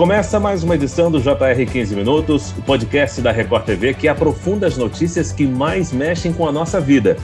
Começa mais uma edição do JR 15 Minutos, o podcast da Record TV que aprofunda as notícias que mais mexem com a nossa vida.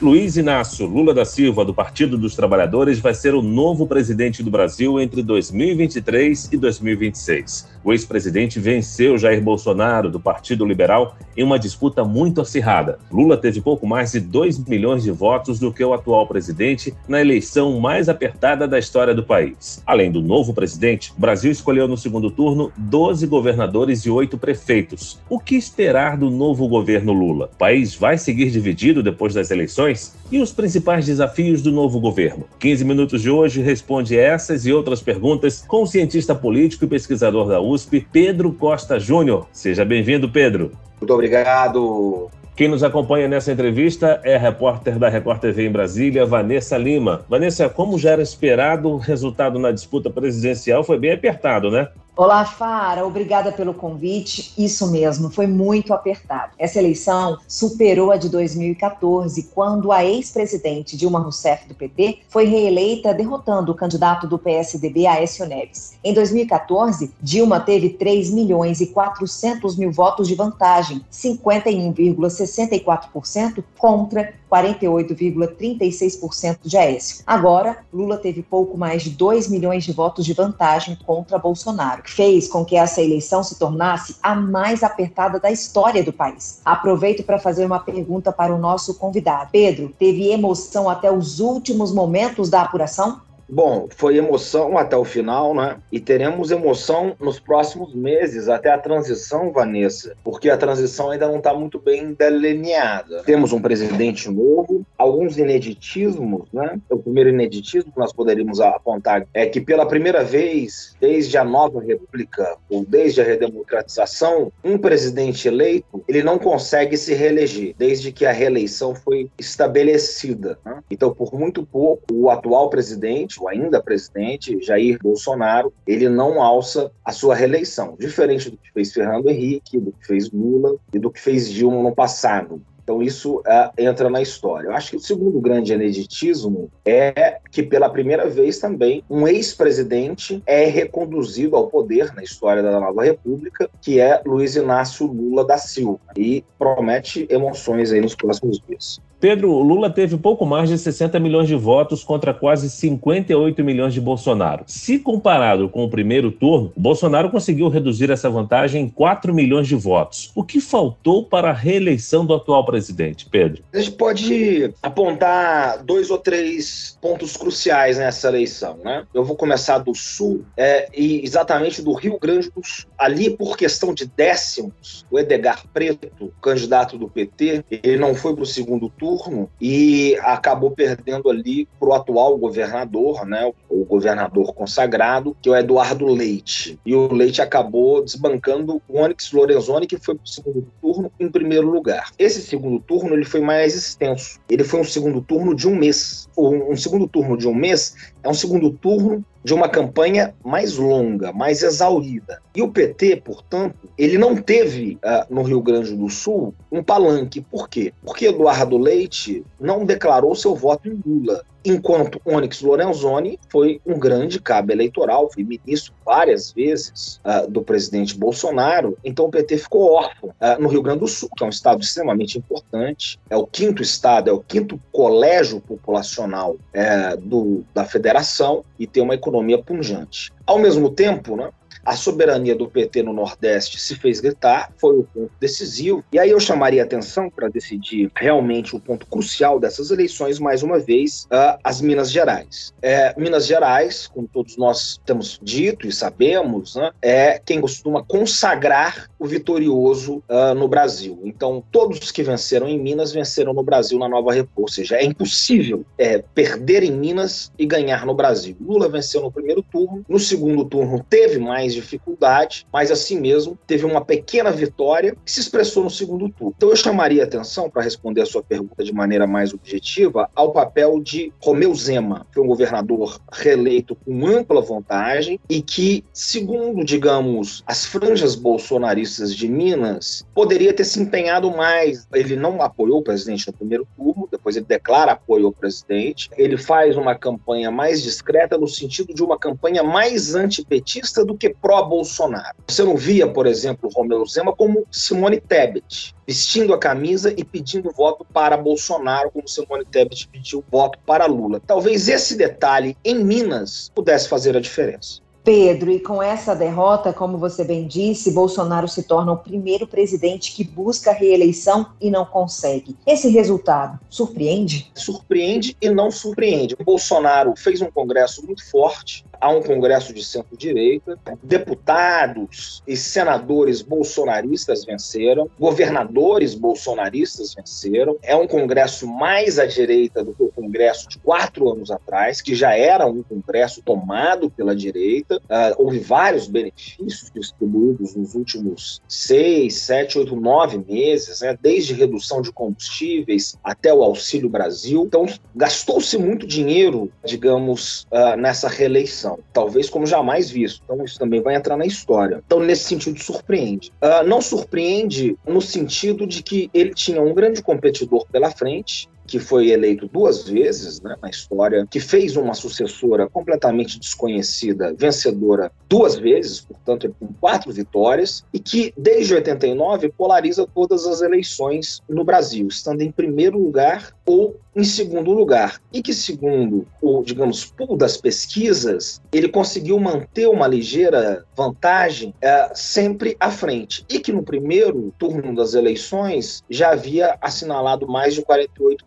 Luiz Inácio Lula da Silva, do Partido dos Trabalhadores, vai ser o novo presidente do Brasil entre 2023 e 2026. O ex-presidente venceu Jair Bolsonaro, do Partido Liberal, em uma disputa muito acirrada. Lula teve pouco mais de 2 milhões de votos do que o atual presidente na eleição mais apertada da história do país. Além do novo presidente, o Brasil escolheu no segundo turno 12 governadores e 8 prefeitos. O que esperar do novo governo Lula? O país vai seguir dividido depois das eleições? e os principais desafios do novo governo. 15 minutos de hoje responde essas e outras perguntas com o cientista político e pesquisador da USP, Pedro Costa Júnior. Seja bem-vindo, Pedro. Muito obrigado. Quem nos acompanha nessa entrevista é a repórter da Record TV em Brasília, Vanessa Lima. Vanessa, como já era esperado, o resultado na disputa presidencial foi bem apertado, né? Olá, Fara, obrigada pelo convite. Isso mesmo, foi muito apertado. Essa eleição superou a de 2014, quando a ex-presidente Dilma Rousseff do PT foi reeleita derrotando o candidato do PSDB, Aécio Neves. Em 2014, Dilma teve 3 milhões e 400 mil votos de vantagem, 51,64% contra 48,36% de Aécio. Agora, Lula teve pouco mais de 2 milhões de votos de vantagem contra Bolsonaro fez com que essa eleição se tornasse a mais apertada da história do país. Aproveito para fazer uma pergunta para o nosso convidado. Pedro, teve emoção até os últimos momentos da apuração? Bom, foi emoção até o final, né? E teremos emoção nos próximos meses, até a transição, Vanessa, porque a transição ainda não está muito bem delineada. Temos um presidente novo, alguns ineditismos, né? O primeiro ineditismo que nós poderíamos apontar é que, pela primeira vez, desde a nova república, ou desde a redemocratização, um presidente eleito, ele não consegue se reeleger, desde que a reeleição foi estabelecida. Né? Então, por muito pouco, o atual presidente, o ainda presidente, Jair Bolsonaro, ele não alça a sua reeleição, diferente do que fez Fernando Henrique, do que fez Lula e do que fez Dilma no passado. Então, isso uh, entra na história. Eu acho que o segundo grande aneditismo é que, pela primeira vez também, um ex-presidente é reconduzido ao poder na história da nova República, que é Luiz Inácio Lula da Silva. E promete emoções aí nos próximos dias. Pedro, Lula teve pouco mais de 60 milhões de votos contra quase 58 milhões de Bolsonaro. Se comparado com o primeiro turno, Bolsonaro conseguiu reduzir essa vantagem em 4 milhões de votos. O que faltou para a reeleição do atual presidente, Pedro? A gente pode apontar dois ou três pontos cruciais nessa eleição, né? Eu vou começar do Sul é, e exatamente do Rio Grande do Sul. Ali, por questão de décimos, o Edgar Preto, candidato do PT, ele não foi para o segundo turno turno e acabou perdendo ali para o atual governador, né, o governador consagrado, que é o Eduardo Leite. E o Leite acabou desbancando o Onyx Lorenzoni, que foi para o segundo turno em primeiro lugar. Esse segundo turno ele foi mais extenso. Ele foi um segundo turno de um mês. Um segundo turno de um mês é um segundo turno de uma campanha mais longa, mais exaurida. E o PT, portanto, ele não teve uh, no Rio Grande do Sul um palanque. Por quê? Porque Eduardo Leite não declarou seu voto em Lula enquanto Onyx Lorenzoni foi um grande cabo eleitoral, foi ministro várias vezes uh, do presidente Bolsonaro, então o PT ficou órfão uh, no Rio Grande do Sul, que é um estado extremamente importante, é o quinto estado, é o quinto colégio populacional uh, do, da federação e tem uma economia punjante. Ao mesmo tempo, né, a soberania do PT no Nordeste se fez gritar, foi o ponto decisivo. E aí eu chamaria atenção para decidir realmente o ponto crucial dessas eleições, mais uma vez, uh, as Minas Gerais. É, Minas Gerais, como todos nós temos dito e sabemos, né, é quem costuma consagrar o vitorioso uh, no Brasil. Então, todos que venceram em Minas venceram no Brasil na nova república. Ou seja, é impossível é, perder em Minas e ganhar no Brasil. Lula venceu no primeiro turno, no segundo turno teve mais dificuldade, mas assim mesmo teve uma pequena vitória que se expressou no segundo turno. Então eu chamaria atenção, para responder a sua pergunta de maneira mais objetiva, ao papel de Romeu Zema, que é um governador reeleito com ampla vantagem e que, segundo, digamos, as franjas bolsonaristas de Minas, poderia ter se empenhado mais. Ele não apoiou o presidente no primeiro turno, depois ele declara apoio ao presidente. Ele faz uma campanha mais discreta no sentido de uma campanha mais antipetista do que pró-Bolsonaro. Você não via, por exemplo, Romeu Zema como Simone Tebet, vestindo a camisa e pedindo voto para Bolsonaro, como Simone Tebet pediu voto para Lula. Talvez esse detalhe em Minas pudesse fazer a diferença. Pedro, e com essa derrota, como você bem disse, Bolsonaro se torna o primeiro presidente que busca reeleição e não consegue. Esse resultado surpreende? Surpreende e não surpreende. O Bolsonaro fez um congresso muito forte, há um congresso de centro-direita, deputados e senadores bolsonaristas venceram, governadores bolsonaristas venceram. É um congresso mais à direita do que o congresso de quatro anos atrás, que já era um congresso tomado pela direita Uh, houve vários benefícios distribuídos nos últimos seis, sete, oito, nove meses, né? desde redução de combustíveis até o Auxílio Brasil. Então, gastou-se muito dinheiro, digamos, uh, nessa reeleição, talvez como jamais visto. Então, isso também vai entrar na história. Então, nesse sentido, surpreende. Uh, não surpreende no sentido de que ele tinha um grande competidor pela frente, que foi eleito duas vezes né, na história, que fez uma sucessora completamente desconhecida, vencedora duas vezes, portanto, tem quatro vitórias, e que desde 89 polariza todas as eleições no Brasil, estando em primeiro lugar ou em segundo lugar. E que, segundo o, digamos, pool das pesquisas, ele conseguiu manter uma ligeira vantagem é, sempre à frente. E que no primeiro turno das eleições já havia assinalado mais de 48%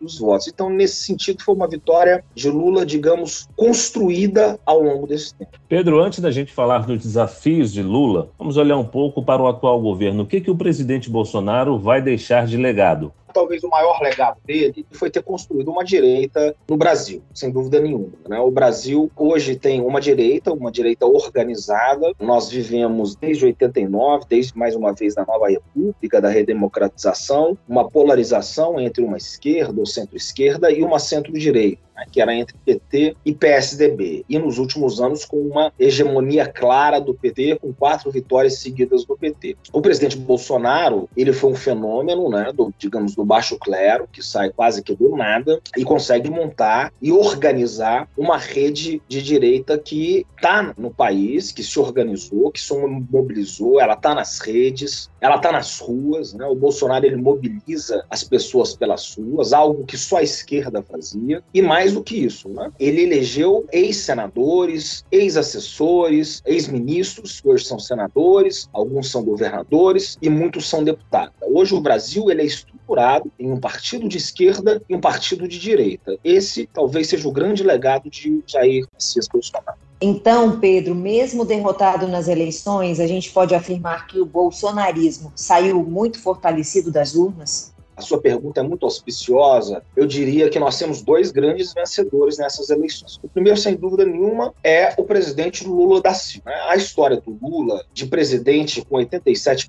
dos votos. Então, nesse sentido, foi uma vitória de Lula, digamos, construída ao longo desse tempo. Pedro, antes da gente falar dos desafios de Lula, vamos olhar um pouco para o atual governo. O que, que o presidente Bolsonaro vai deixar de legado? Talvez o maior legado dele foi ter construído uma direita no Brasil, sem dúvida nenhuma. Né? O Brasil hoje tem uma direita, uma direita organizada. Nós vivemos desde 89, desde mais uma vez na nova república da redemocratização, uma polarização entre uma esquerda ou centro-esquerda e uma centro-direita né, que era entre PT e PSDB, e nos últimos anos com uma hegemonia clara do PT, com quatro vitórias seguidas do PT. O presidente Bolsonaro, ele foi um fenômeno, né, do, digamos, do baixo clero, que sai quase que do nada, e consegue montar e organizar uma rede de direita que está no país, que se organizou, que se mobilizou, ela está nas redes, ela está nas ruas, né? O Bolsonaro ele mobiliza as pessoas pelas ruas, algo que só a esquerda fazia, e mais do que isso, né? Ele elegeu ex-senadores, ex-assessores, ex-ministros, que hoje são senadores, alguns são governadores e muitos são deputados. Hoje o Brasil ele é estruturado em um partido de esquerda e um partido de direita. Esse talvez seja o grande legado de Jair Messias Bolsonaro. Então, Pedro, mesmo derrotado nas eleições, a gente pode afirmar que o bolsonarismo saiu muito fortalecido das urnas? A sua pergunta é muito auspiciosa. Eu diria que nós temos dois grandes vencedores nessas eleições. O primeiro, sem dúvida nenhuma, é o presidente Lula da Silva. A história do Lula, de presidente com 87%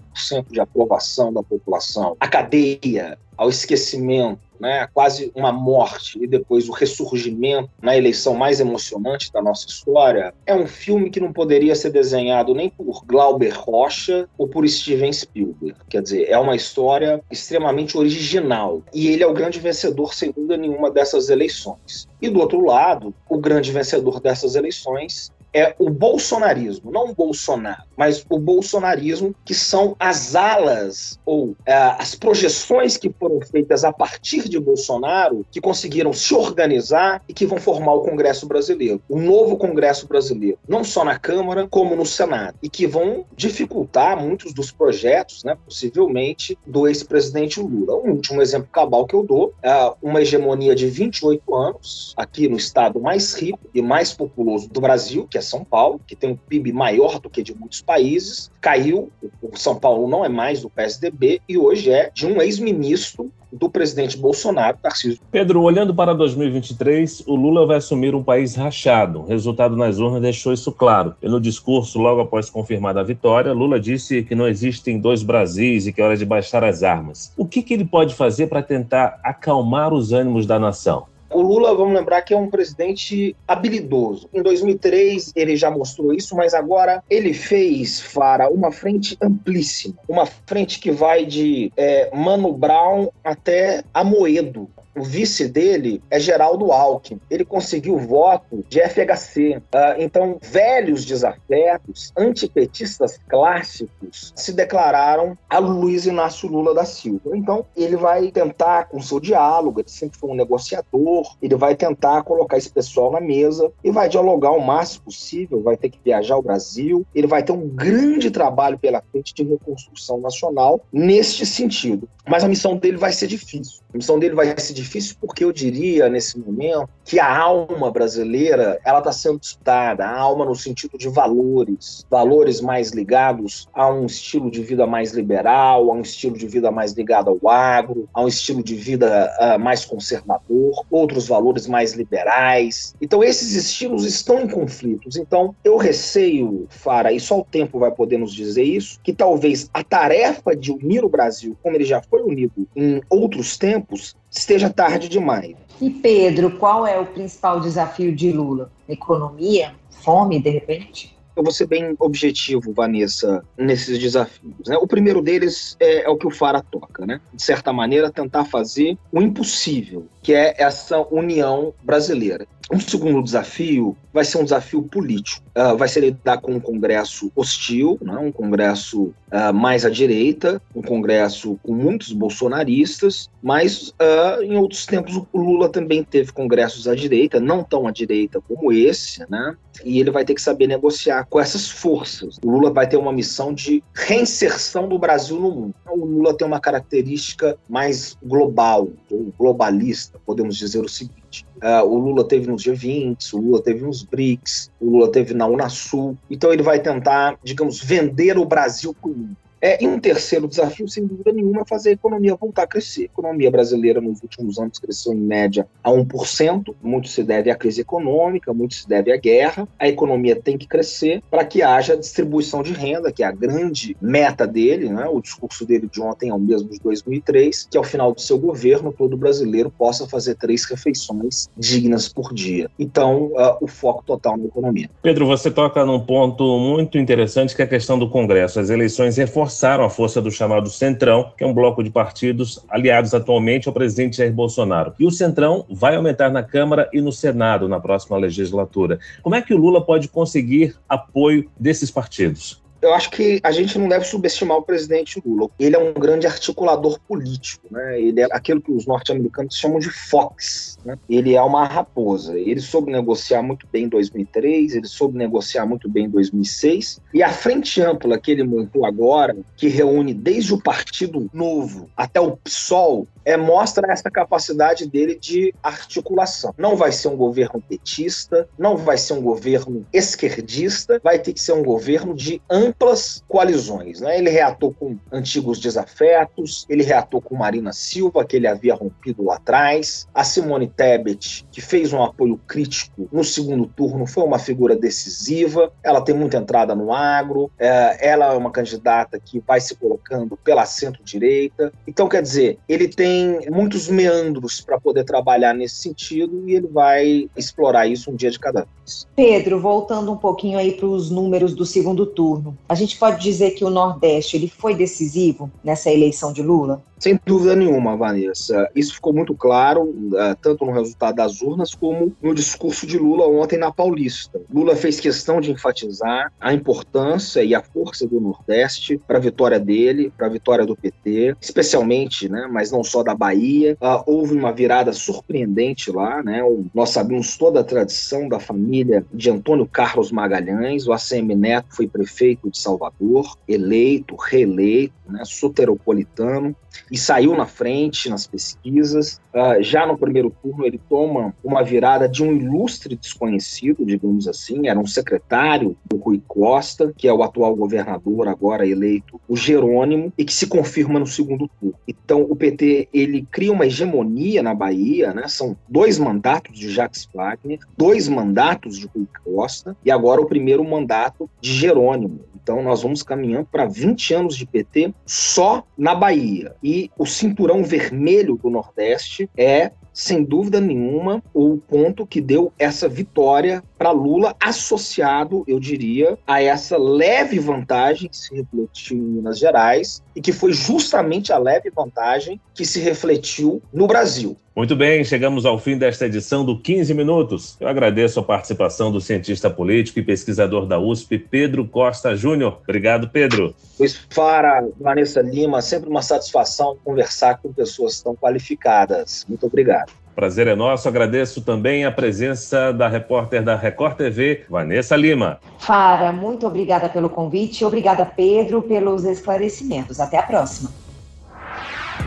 de aprovação da população, a cadeia, ao esquecimento, né, quase uma morte e depois o ressurgimento na eleição mais emocionante da nossa história, é um filme que não poderia ser desenhado nem por Glauber Rocha ou por Steven Spielberg. Quer dizer, é uma história extremamente original e ele é o grande vencedor, sem dúvida nenhuma, dessas eleições. E do outro lado, o grande vencedor dessas eleições é o bolsonarismo, não o Bolsonaro, mas o bolsonarismo, que são as alas ou é, as projeções que foram feitas a partir de Bolsonaro, que conseguiram se organizar e que vão formar o Congresso Brasileiro, o novo Congresso Brasileiro, não só na Câmara, como no Senado, e que vão dificultar muitos dos projetos, né, possivelmente, do ex-presidente Lula. Um último exemplo cabal que eu dou é uma hegemonia de 28 anos aqui no estado mais rico e mais populoso do Brasil, que é São Paulo, que tem um PIB maior do que de muitos países, caiu. O São Paulo não é mais do PSDB e hoje é de um ex-ministro do presidente Bolsonaro, Tarcísio. Pedro, olhando para 2023, o Lula vai assumir um país rachado. O resultado nas urnas deixou isso claro. E no discurso, logo após confirmada a vitória, Lula disse que não existem dois Brasis e que é hora de baixar as armas. O que, que ele pode fazer para tentar acalmar os ânimos da nação? O Lula, vamos lembrar que é um presidente habilidoso. Em 2003 ele já mostrou isso, mas agora ele fez, Fara, uma frente amplíssima. Uma frente que vai de é, Mano Brown até Amoedo o vice dele é Geraldo Alckmin. Ele conseguiu voto de FHC. Uh, ah, então, velhos desafetos, antipetistas clássicos, se declararam a Luiz Inácio Lula da Silva. Então, ele vai tentar, com seu diálogo, ele sempre foi um negociador, ele vai tentar colocar esse pessoal na mesa e vai dialogar o máximo possível, vai ter que viajar ao Brasil, ele vai ter um grande trabalho pela frente de reconstrução nacional neste sentido. Mas a missão dele vai ser difícil. A missão dele vai ser difícil porque eu diria, nesse momento, que a alma brasileira ela está sendo disputada. A alma no sentido de valores. Valores mais ligados a um estilo de vida mais liberal, a um estilo de vida mais ligado ao agro, a um estilo de vida uh, mais conservador, outros valores mais liberais. Então, esses estilos estão em conflitos. Então, eu receio, Fara, e só o tempo vai poder nos dizer isso, que talvez a tarefa de unir o Brasil, como ele já foi unido em outros tempos, tempos esteja tarde demais. E Pedro, qual é o principal desafio de Lula? Economia? Fome, de repente? Eu vou ser bem objetivo, Vanessa, nesses desafios. Né? O primeiro deles é, é, o que o Fara toca, né? De certa maneira, tentar fazer o impossível, que é essa união brasileira. Um segundo desafio vai ser um desafio político. Uh, vai ser lidar com um Congresso hostil, né? um Congresso uh, mais à direita, um Congresso com muitos bolsonaristas, mas uh, em outros tempos o Lula também teve congressos à direita, não tão à direita como esse, né? e ele vai ter que saber negociar com essas forças. O Lula vai ter uma missão de reinserção do Brasil no mundo. O Lula tem uma característica mais global, ou globalista, podemos dizer o seguinte. Uh, o Lula teve nos G20, o Lula teve nos BRICS, o Lula teve na Unasul. Então ele vai tentar, digamos, vender o Brasil para o mundo. É, e um terceiro desafio, sem dúvida nenhuma, é fazer a economia voltar a crescer. A economia brasileira nos últimos anos cresceu em média a 1%. Muito se deve à crise econômica, muito se deve à guerra. A economia tem que crescer para que haja distribuição de renda, que é a grande meta dele. Né? O discurso dele de ontem é o mesmo de 2003, que ao final do seu governo, todo brasileiro possa fazer três refeições dignas por dia. Então, uh, o foco total na economia. Pedro, você toca num ponto muito interessante que é a questão do Congresso. As eleições reforçam reforçaram a força do chamado Centrão, que é um bloco de partidos aliados atualmente ao presidente Jair Bolsonaro. E o Centrão vai aumentar na Câmara e no Senado na próxima legislatura. Como é que o Lula pode conseguir apoio desses partidos? Eu acho que a gente não deve subestimar o presidente Lula. Ele é um grande articulador político, né? Ele é aquilo que os norte-americanos chamam de fox, né? Ele é uma raposa. Ele soube negociar muito bem em 2003, ele soube negociar muito bem em 2006, e a frente ampla que ele montou agora, que reúne desde o Partido Novo até o PSOL, é, mostra essa capacidade dele de articulação. Não vai ser um governo petista, não vai ser um governo esquerdista, vai ter que ser um governo de amplas coalizões. Né? Ele reatou com antigos desafetos, ele reatou com Marina Silva, que ele havia rompido lá atrás, a Simone Tebet, que fez um apoio crítico no segundo turno, foi uma figura decisiva, ela tem muita entrada no agro, é, ela é uma candidata que vai se colocando pela centro-direita. Então, quer dizer, ele tem tem muitos meandros para poder trabalhar nesse sentido e ele vai explorar isso um dia de cada vez. Pedro, voltando um pouquinho aí para os números do segundo turno, a gente pode dizer que o Nordeste ele foi decisivo nessa eleição de Lula? Sem dúvida nenhuma, Vanessa. Isso ficou muito claro, uh, tanto no resultado das urnas, como no discurso de Lula ontem na Paulista. Lula fez questão de enfatizar a importância e a força do Nordeste para a vitória dele, para a vitória do PT, especialmente, né, mas não só da Bahia. Uh, houve uma virada surpreendente lá, né? O, nós sabemos toda a tradição da família de Antônio Carlos Magalhães. O ACM Neto foi prefeito de Salvador, eleito, reeleito, né, soteropolitano e saiu na frente nas pesquisas. Uh, já no primeiro turno, ele toma uma virada de um ilustre desconhecido, digamos assim, era um secretário do Rui Costa, que é o atual governador, agora eleito, o Jerônimo, e que se confirma no segundo turno. Então, o PT ele cria uma hegemonia na Bahia, né? São dois mandatos de Jacques Wagner, dois mandatos de Rui Costa e agora o primeiro mandato de Jerônimo. Então, nós vamos caminhando para 20 anos de PT só na Bahia. E o cinturão vermelho do Nordeste é sem dúvida nenhuma, o ponto que deu essa vitória para Lula, associado, eu diria, a essa leve vantagem que se refletiu em Minas Gerais e que foi justamente a leve vantagem que se refletiu no Brasil. Muito bem, chegamos ao fim desta edição do 15 Minutos. Eu agradeço a participação do cientista político e pesquisador da USP, Pedro Costa Júnior. Obrigado, Pedro. Luiz Fara, Vanessa Lima, sempre uma satisfação conversar com pessoas tão qualificadas. Muito obrigado. Prazer é nosso. Agradeço também a presença da repórter da Record TV, Vanessa Lima. Fara, muito obrigada pelo convite. Obrigada, Pedro, pelos esclarecimentos. Até a próxima.